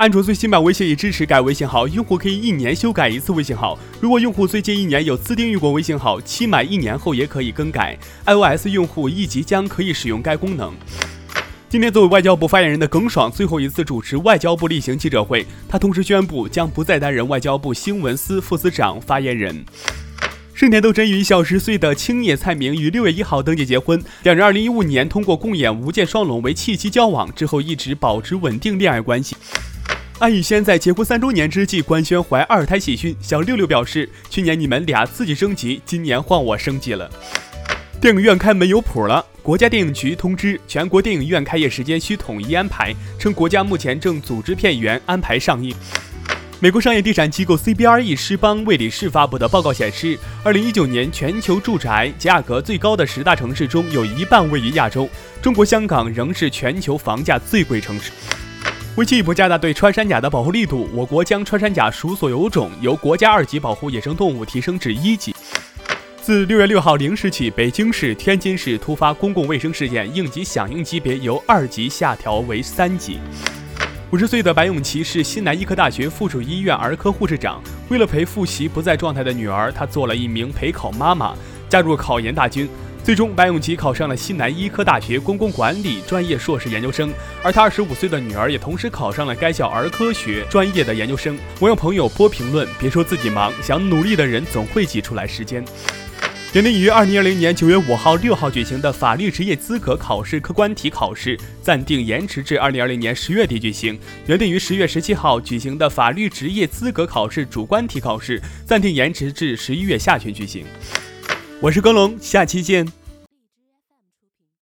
安卓最新版微信已支持改微信号，用户可以一年修改一次微信号。如果用户最近一年有自定义过微信号，期满一年后也可以更改。iOS 用户亦即将可以使用该功能。今天，作为外交部发言人的耿爽最后一次主持外交部例行记者会，他同时宣布将不再担任外交部新闻司副司长、发言人。盛田斗真与小十岁的青野菜明于六月一号登记结婚，两人二零一五年通过共演《无间双龙》为契机交往，之后一直保持稳定恋爱关系。安以轩在结婚三周年之际官宣怀二胎喜讯，小六六表示：“去年你们俩自己升级，今年换我升级了。”电影院开门有谱了，国家电影局通知全国电影院开业时间需统一安排，称国家目前正组织片源安排上映。美国商业地产机构 CBRE 狮邦魏理仕发布的报告显示，二零一九年全球住宅价格最高的十大城市中有一半位于亚洲，中国香港仍是全球房价最贵城市。为进一步加大对穿山甲的保护力度，我国将穿山甲属所有种由国家二级保护野生动物提升至一级。自六月六号零时起，北京市、天津市突发公共卫生事件应急响应级别由二级下调为三级。五十岁的白永琪是西南医科大学附属医院儿科护士长，为了陪复习不在状态的女儿，她做了一名陪考妈妈，加入考研大军。最终，白永琪考上了西南医科大学公共管理专业硕士研究生，而他二十五岁的女儿也同时考上了该校儿科学专业的研究生。网友朋友播评论：别说自己忙，想努力的人总会挤出来时间。原定于二零二零年九月五号、六号举行的法律职业资格考试客观题考试暂定延迟至二零二零年十月底举行。原定于十月十七号举行的法律职业资格考试主观题考试暂定延迟至十一月下旬举行。我是耕龙，下期见。